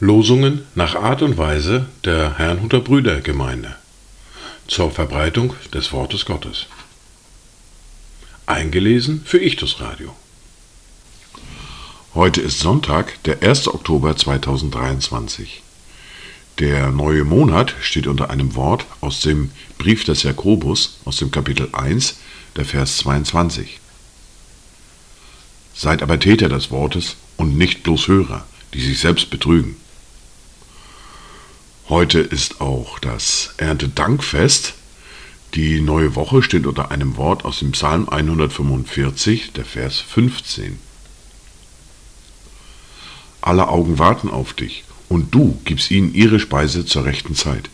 Losungen nach Art und Weise der Herrnhuter Brüdergemeinde zur Verbreitung des Wortes Gottes. Eingelesen für Ichtus Radio. Heute ist Sonntag, der 1. Oktober 2023. Der neue Monat steht unter einem Wort aus dem Brief des Jakobus aus dem Kapitel 1, der Vers 22. Seid aber Täter des Wortes und nicht bloß Hörer, die sich selbst betrügen. Heute ist auch das Erntedankfest. Die neue Woche steht unter einem Wort aus dem Psalm 145, der Vers 15. Alle Augen warten auf dich, und du gibst ihnen ihre Speise zur rechten Zeit.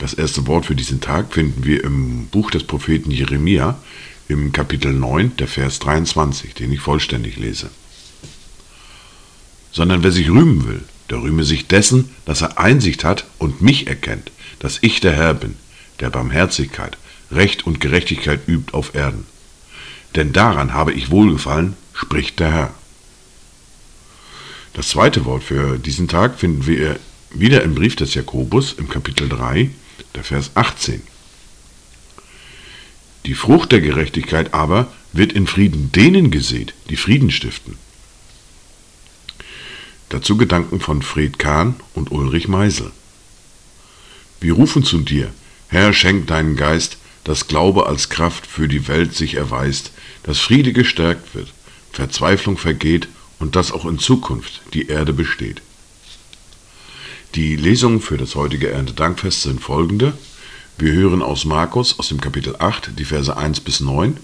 Das erste Wort für diesen Tag finden wir im Buch des Propheten Jeremia im Kapitel 9, der Vers 23, den ich vollständig lese. Sondern wer sich rühmen will, der rühme sich dessen, dass er Einsicht hat und mich erkennt, dass ich der Herr bin, der Barmherzigkeit, Recht und Gerechtigkeit übt auf Erden. Denn daran habe ich wohlgefallen, spricht der Herr. Das zweite Wort für diesen Tag finden wir wieder im Brief des Jakobus im Kapitel 3, der Vers 18. Die Frucht der Gerechtigkeit aber wird in Frieden denen gesät, die Frieden stiften. Dazu Gedanken von Fred Kahn und Ulrich Meisel. Wir rufen zu dir, Herr, schenk deinen Geist, dass Glaube als Kraft für die Welt sich erweist, dass Friede gestärkt wird, Verzweiflung vergeht und dass auch in Zukunft die Erde besteht. Die Lesungen für das heutige Erntedankfest sind folgende. Wir hören aus Markus aus dem Kapitel 8 die Verse 1 bis 9,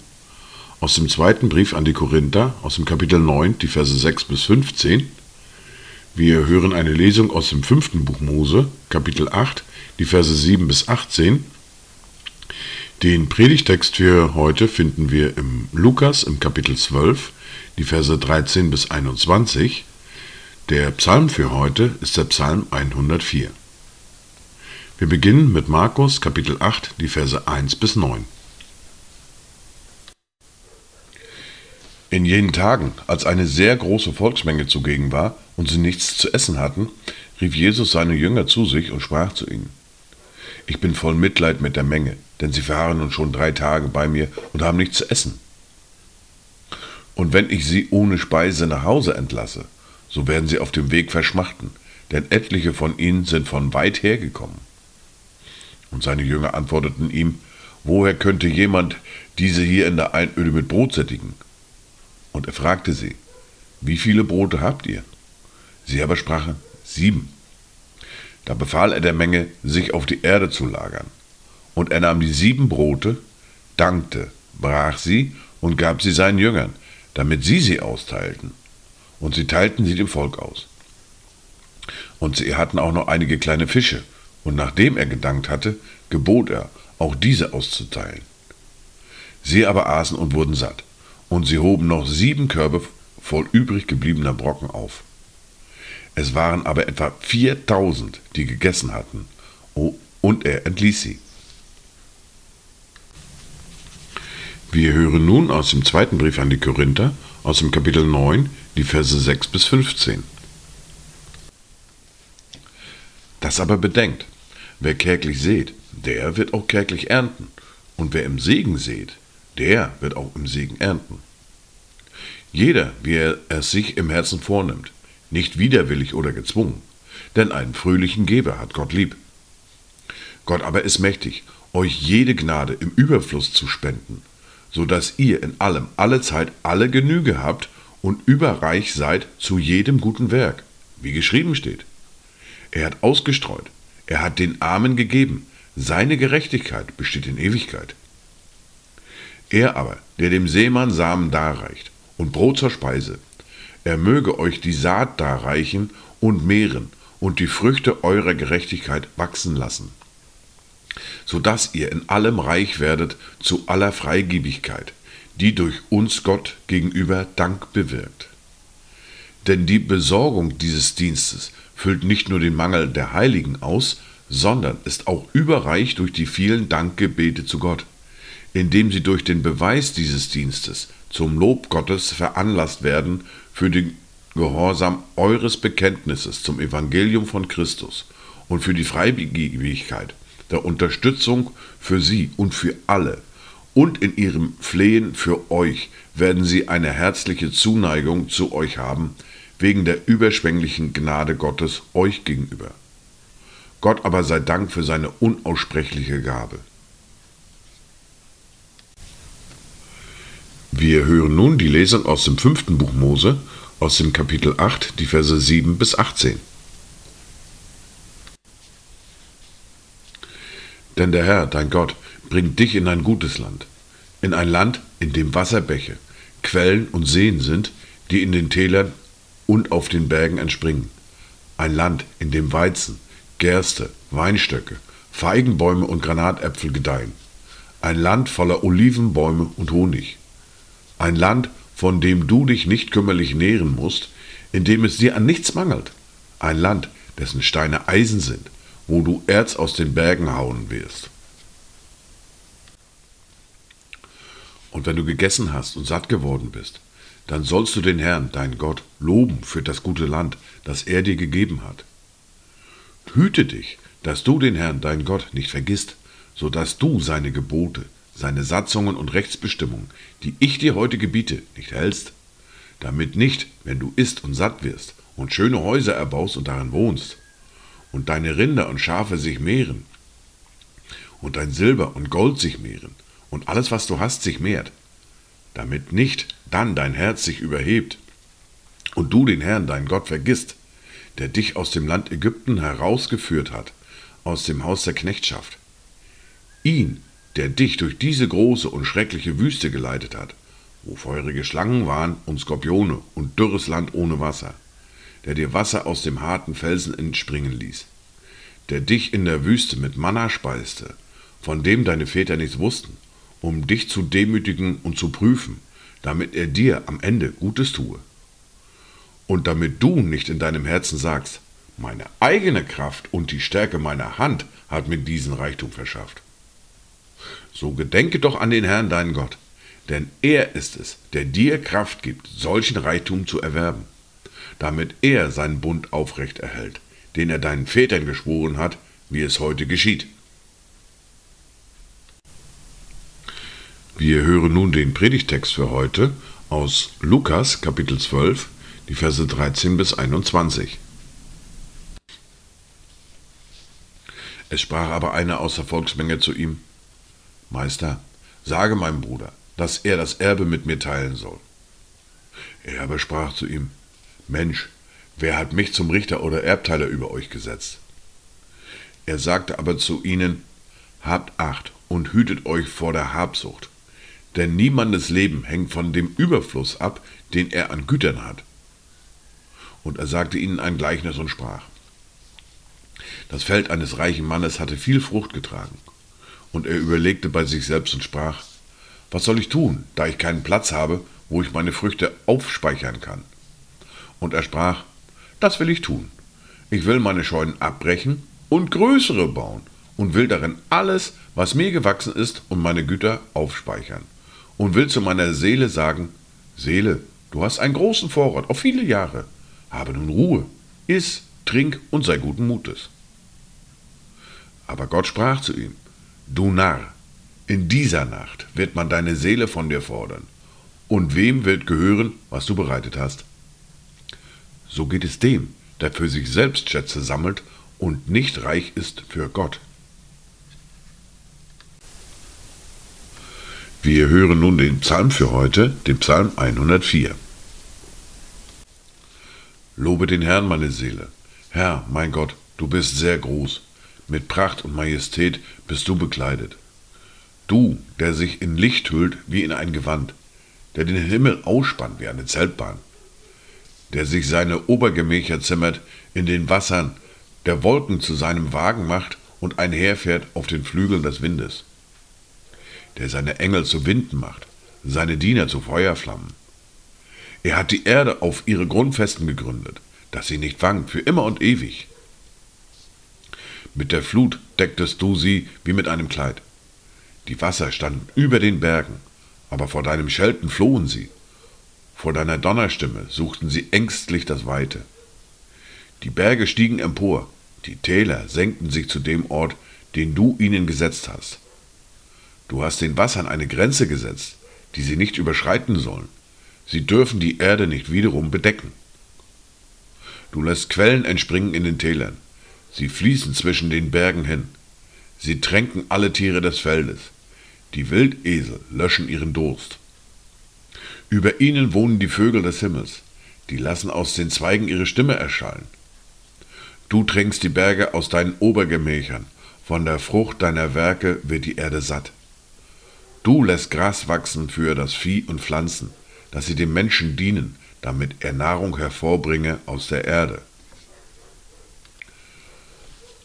aus dem zweiten Brief an die Korinther aus dem Kapitel 9 die Verse 6 bis 15, wir hören eine Lesung aus dem fünften Buch Mose, Kapitel 8, die Verse 7 bis 18. Den Predigtext für heute finden wir im Lukas im Kapitel 12, die Verse 13 bis 21. Der Psalm für heute ist der Psalm 104. Wir beginnen mit Markus Kapitel 8, die Verse 1 bis 9. In jenen Tagen, als eine sehr große Volksmenge zugegen war und sie nichts zu essen hatten, rief Jesus seine Jünger zu sich und sprach zu ihnen. Ich bin voll Mitleid mit der Menge, denn sie verharren nun schon drei Tage bei mir und haben nichts zu essen. Und wenn ich sie ohne Speise nach Hause entlasse, so werden sie auf dem Weg verschmachten, denn etliche von ihnen sind von weit her gekommen. Und seine Jünger antworteten ihm, woher könnte jemand diese hier in der Einöde mit Brot sättigen? Und er fragte sie, wie viele Brote habt ihr? Sie aber sprachen, sieben. Da befahl er der Menge, sich auf die Erde zu lagern. Und er nahm die sieben Brote, dankte, brach sie und gab sie seinen Jüngern, damit sie sie austeilten. Und sie teilten sie dem Volk aus. Und sie hatten auch noch einige kleine Fische, und nachdem er gedankt hatte, gebot er, auch diese auszuteilen. Sie aber aßen und wurden satt und sie hoben noch sieben Körbe voll übrig gebliebener Brocken auf. Es waren aber etwa 4000, die gegessen hatten, und er entließ sie. Wir hören nun aus dem zweiten Brief an die Korinther, aus dem Kapitel 9, die Verse 6 bis 15. Das aber bedenkt, wer kärglich sät, der wird auch kärglich ernten, und wer im Segen sät, der wird auch im Segen ernten. Jeder, wie er es sich im Herzen vornimmt, nicht widerwillig oder gezwungen, denn einen fröhlichen Geber hat Gott lieb. Gott aber ist mächtig, euch jede Gnade im Überfluss zu spenden, so dass ihr in allem, alle Zeit, alle Genüge habt und überreich seid zu jedem guten Werk, wie geschrieben steht. Er hat ausgestreut, er hat den Armen gegeben, seine Gerechtigkeit besteht in Ewigkeit. Er aber, der dem Seemann Samen darreicht und Brot zur Speise, er möge euch die Saat darreichen und mehren und die Früchte eurer Gerechtigkeit wachsen lassen, so dass ihr in allem reich werdet zu aller Freigebigkeit, die durch uns Gott gegenüber Dank bewirkt. Denn die Besorgung dieses Dienstes füllt nicht nur den Mangel der Heiligen aus, sondern ist auch überreich durch die vielen Dankgebete zu Gott indem sie durch den Beweis dieses Dienstes zum Lob Gottes veranlasst werden für den Gehorsam eures Bekenntnisses zum Evangelium von Christus und für die Freigebigkeit der Unterstützung für sie und für alle und in ihrem Flehen für euch werden sie eine herzliche Zuneigung zu euch haben, wegen der überschwänglichen Gnade Gottes euch gegenüber. Gott aber sei Dank für seine unaussprechliche Gabe. Wir hören nun die Lesung aus dem fünften Buch Mose, aus dem Kapitel 8, die Verse 7 bis 18. Denn der Herr, dein Gott, bringt dich in ein gutes Land, in ein Land, in dem Wasserbäche, Quellen und Seen sind, die in den Tälern und auf den Bergen entspringen. Ein Land, in dem Weizen, Gerste, Weinstöcke, Feigenbäume und Granatäpfel gedeihen. Ein Land voller Olivenbäume und Honig. Ein Land, von dem du dich nicht kümmerlich nähren musst, in dem es dir an nichts mangelt. Ein Land, dessen Steine Eisen sind, wo du Erz aus den Bergen hauen wirst. Und wenn du gegessen hast und satt geworden bist, dann sollst du den Herrn, dein Gott, loben für das gute Land, das er dir gegeben hat. Hüte dich, dass du den Herrn, dein Gott, nicht vergisst, so dass du seine Gebote, seine Satzungen und Rechtsbestimmungen, die ich dir heute gebiete, nicht hältst, damit nicht, wenn du isst und satt wirst und schöne Häuser erbaust und darin wohnst, und deine Rinder und Schafe sich mehren, und dein Silber und Gold sich mehren, und alles, was du hast, sich mehrt, damit nicht dann dein Herz sich überhebt und du den Herrn, dein Gott, vergisst, der dich aus dem Land Ägypten herausgeführt hat, aus dem Haus der Knechtschaft. Ihn, der dich durch diese große und schreckliche Wüste geleitet hat, wo feurige Schlangen waren und Skorpione und dürres Land ohne Wasser, der dir Wasser aus dem harten Felsen entspringen ließ, der dich in der Wüste mit Manna speiste, von dem deine Väter nichts wussten, um dich zu demütigen und zu prüfen, damit er dir am Ende Gutes tue. Und damit du nicht in deinem Herzen sagst, meine eigene Kraft und die Stärke meiner Hand hat mir diesen Reichtum verschafft. So gedenke doch an den Herrn deinen Gott, denn er ist es, der dir Kraft gibt, solchen Reichtum zu erwerben damit er seinen Bund aufrecht erhält, den er deinen Vätern geschworen hat, wie es heute geschieht. Wir hören nun den Predigtext für heute aus Lukas Kapitel 12, die Verse 13 bis 21. Es sprach aber einer aus der Volksmenge zu ihm, Meister, sage meinem Bruder, dass er das Erbe mit mir teilen soll. Er aber sprach zu ihm, Mensch, wer hat mich zum Richter oder Erbteiler über euch gesetzt? Er sagte aber zu ihnen, Habt Acht und hütet euch vor der Habsucht, denn niemandes Leben hängt von dem Überfluss ab, den er an Gütern hat. Und er sagte ihnen ein Gleichnis und sprach, Das Feld eines reichen Mannes hatte viel Frucht getragen, und er überlegte bei sich selbst und sprach, Was soll ich tun, da ich keinen Platz habe, wo ich meine Früchte aufspeichern kann? Und er sprach, das will ich tun. Ich will meine Scheunen abbrechen und größere bauen und will darin alles, was mir gewachsen ist, und meine Güter aufspeichern. Und will zu meiner Seele sagen, Seele, du hast einen großen Vorrat auf viele Jahre. Habe nun Ruhe, iss, trink und sei guten Mutes. Aber Gott sprach zu ihm, Du Narr, in dieser Nacht wird man deine Seele von dir fordern. Und wem wird gehören, was du bereitet hast? So geht es dem, der für sich selbst Schätze sammelt und nicht reich ist für Gott. Wir hören nun den Psalm für heute, den Psalm 104. Lobe den Herrn, meine Seele. Herr, mein Gott, du bist sehr groß. Mit Pracht und Majestät bist du bekleidet. Du, der sich in Licht hüllt wie in ein Gewand, der den Himmel ausspannt wie eine Zeltbahn der sich seine Obergemächer zimmert, in den Wassern der Wolken zu seinem Wagen macht und einherfährt auf den Flügeln des Windes, der seine Engel zu Winden macht, seine Diener zu Feuerflammen. Er hat die Erde auf ihre Grundfesten gegründet, dass sie nicht wankt für immer und ewig. Mit der Flut decktest du sie wie mit einem Kleid. Die Wasser standen über den Bergen, aber vor deinem Schelten flohen sie. Vor deiner Donnerstimme suchten sie ängstlich das Weite. Die Berge stiegen empor, die Täler senkten sich zu dem Ort, den du ihnen gesetzt hast. Du hast den Wassern eine Grenze gesetzt, die sie nicht überschreiten sollen. Sie dürfen die Erde nicht wiederum bedecken. Du lässt Quellen entspringen in den Tälern. Sie fließen zwischen den Bergen hin. Sie tränken alle Tiere des Feldes. Die Wildesel löschen ihren Durst. Über ihnen wohnen die Vögel des Himmels. Die lassen aus den Zweigen ihre Stimme erschallen. Du tränkst die Berge aus deinen Obergemächern. Von der Frucht deiner Werke wird die Erde satt. Du lässt Gras wachsen für das Vieh und Pflanzen, dass sie dem Menschen dienen, damit er Nahrung hervorbringe aus der Erde.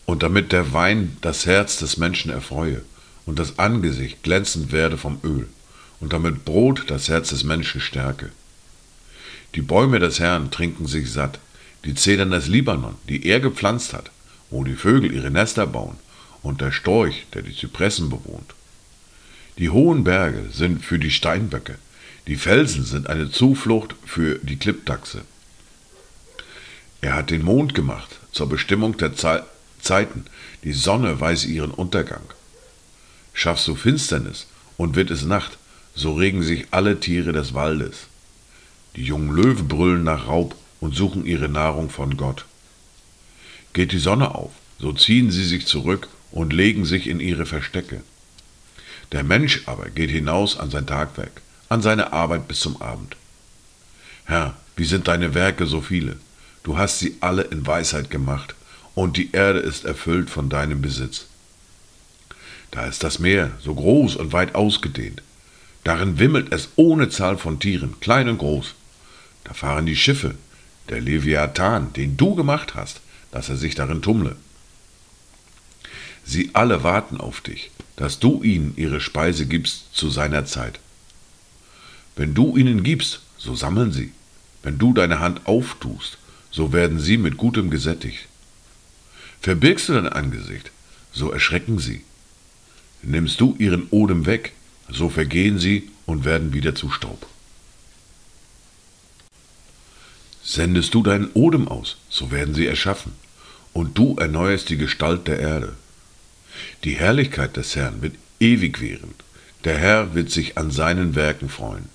Und damit der Wein das Herz des Menschen erfreue und das Angesicht glänzend werde vom Öl, und damit Brot das Herz des Menschen stärke. Die Bäume des Herrn trinken sich satt, die Zedern des Libanon, die er gepflanzt hat, wo die Vögel ihre Nester bauen, und der Storch, der die Zypressen bewohnt. Die hohen Berge sind für die Steinböcke, die Felsen sind eine Zuflucht für die Klippdachse. Er hat den Mond gemacht zur Bestimmung der Ze Zeiten, die Sonne weiß ihren Untergang. Schaffst du Finsternis und wird es Nacht, so regen sich alle Tiere des Waldes. Die jungen Löwen brüllen nach Raub und suchen ihre Nahrung von Gott. Geht die Sonne auf, so ziehen sie sich zurück und legen sich in ihre Verstecke. Der Mensch aber geht hinaus an sein Tagwerk an seine Arbeit bis zum Abend. Herr, wie sind deine Werke so viele? Du hast sie alle in Weisheit gemacht, und die Erde ist erfüllt von deinem Besitz. Da ist das Meer, so groß und weit ausgedehnt. Darin wimmelt es ohne Zahl von Tieren, klein und groß. Da fahren die Schiffe, der Leviathan, den du gemacht hast, dass er sich darin tummle. Sie alle warten auf dich, dass du ihnen ihre Speise gibst zu seiner Zeit. Wenn du ihnen gibst, so sammeln sie. Wenn du deine Hand auftust, so werden sie mit Gutem gesättigt. Verbirgst du dein Angesicht, so erschrecken sie. Nimmst du ihren Odem weg, so vergehen sie und werden wieder zu Staub. Sendest du deinen Odem aus, so werden sie erschaffen, und du erneuerst die Gestalt der Erde. Die Herrlichkeit des Herrn wird ewig währen, der Herr wird sich an seinen Werken freuen.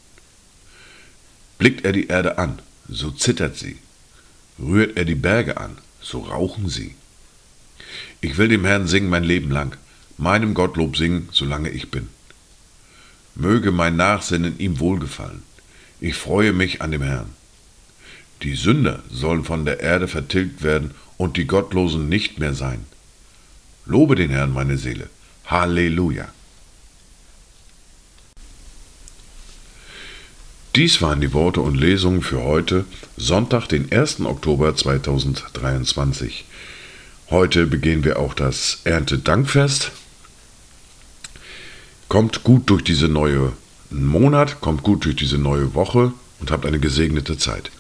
Blickt er die Erde an, so zittert sie. Rührt er die Berge an, so rauchen sie. Ich will dem Herrn singen mein Leben lang, meinem Gottlob singen, solange ich bin. Möge mein Nachsinnen ihm wohlgefallen. Ich freue mich an dem Herrn. Die Sünder sollen von der Erde vertilgt werden und die Gottlosen nicht mehr sein. Lobe den Herrn, meine Seele. Halleluja. Dies waren die Worte und Lesungen für heute, Sonntag, den 1. Oktober 2023. Heute begehen wir auch das Erntedankfest. Kommt gut durch diese neue Monat, kommt gut durch diese neue Woche und habt eine gesegnete Zeit.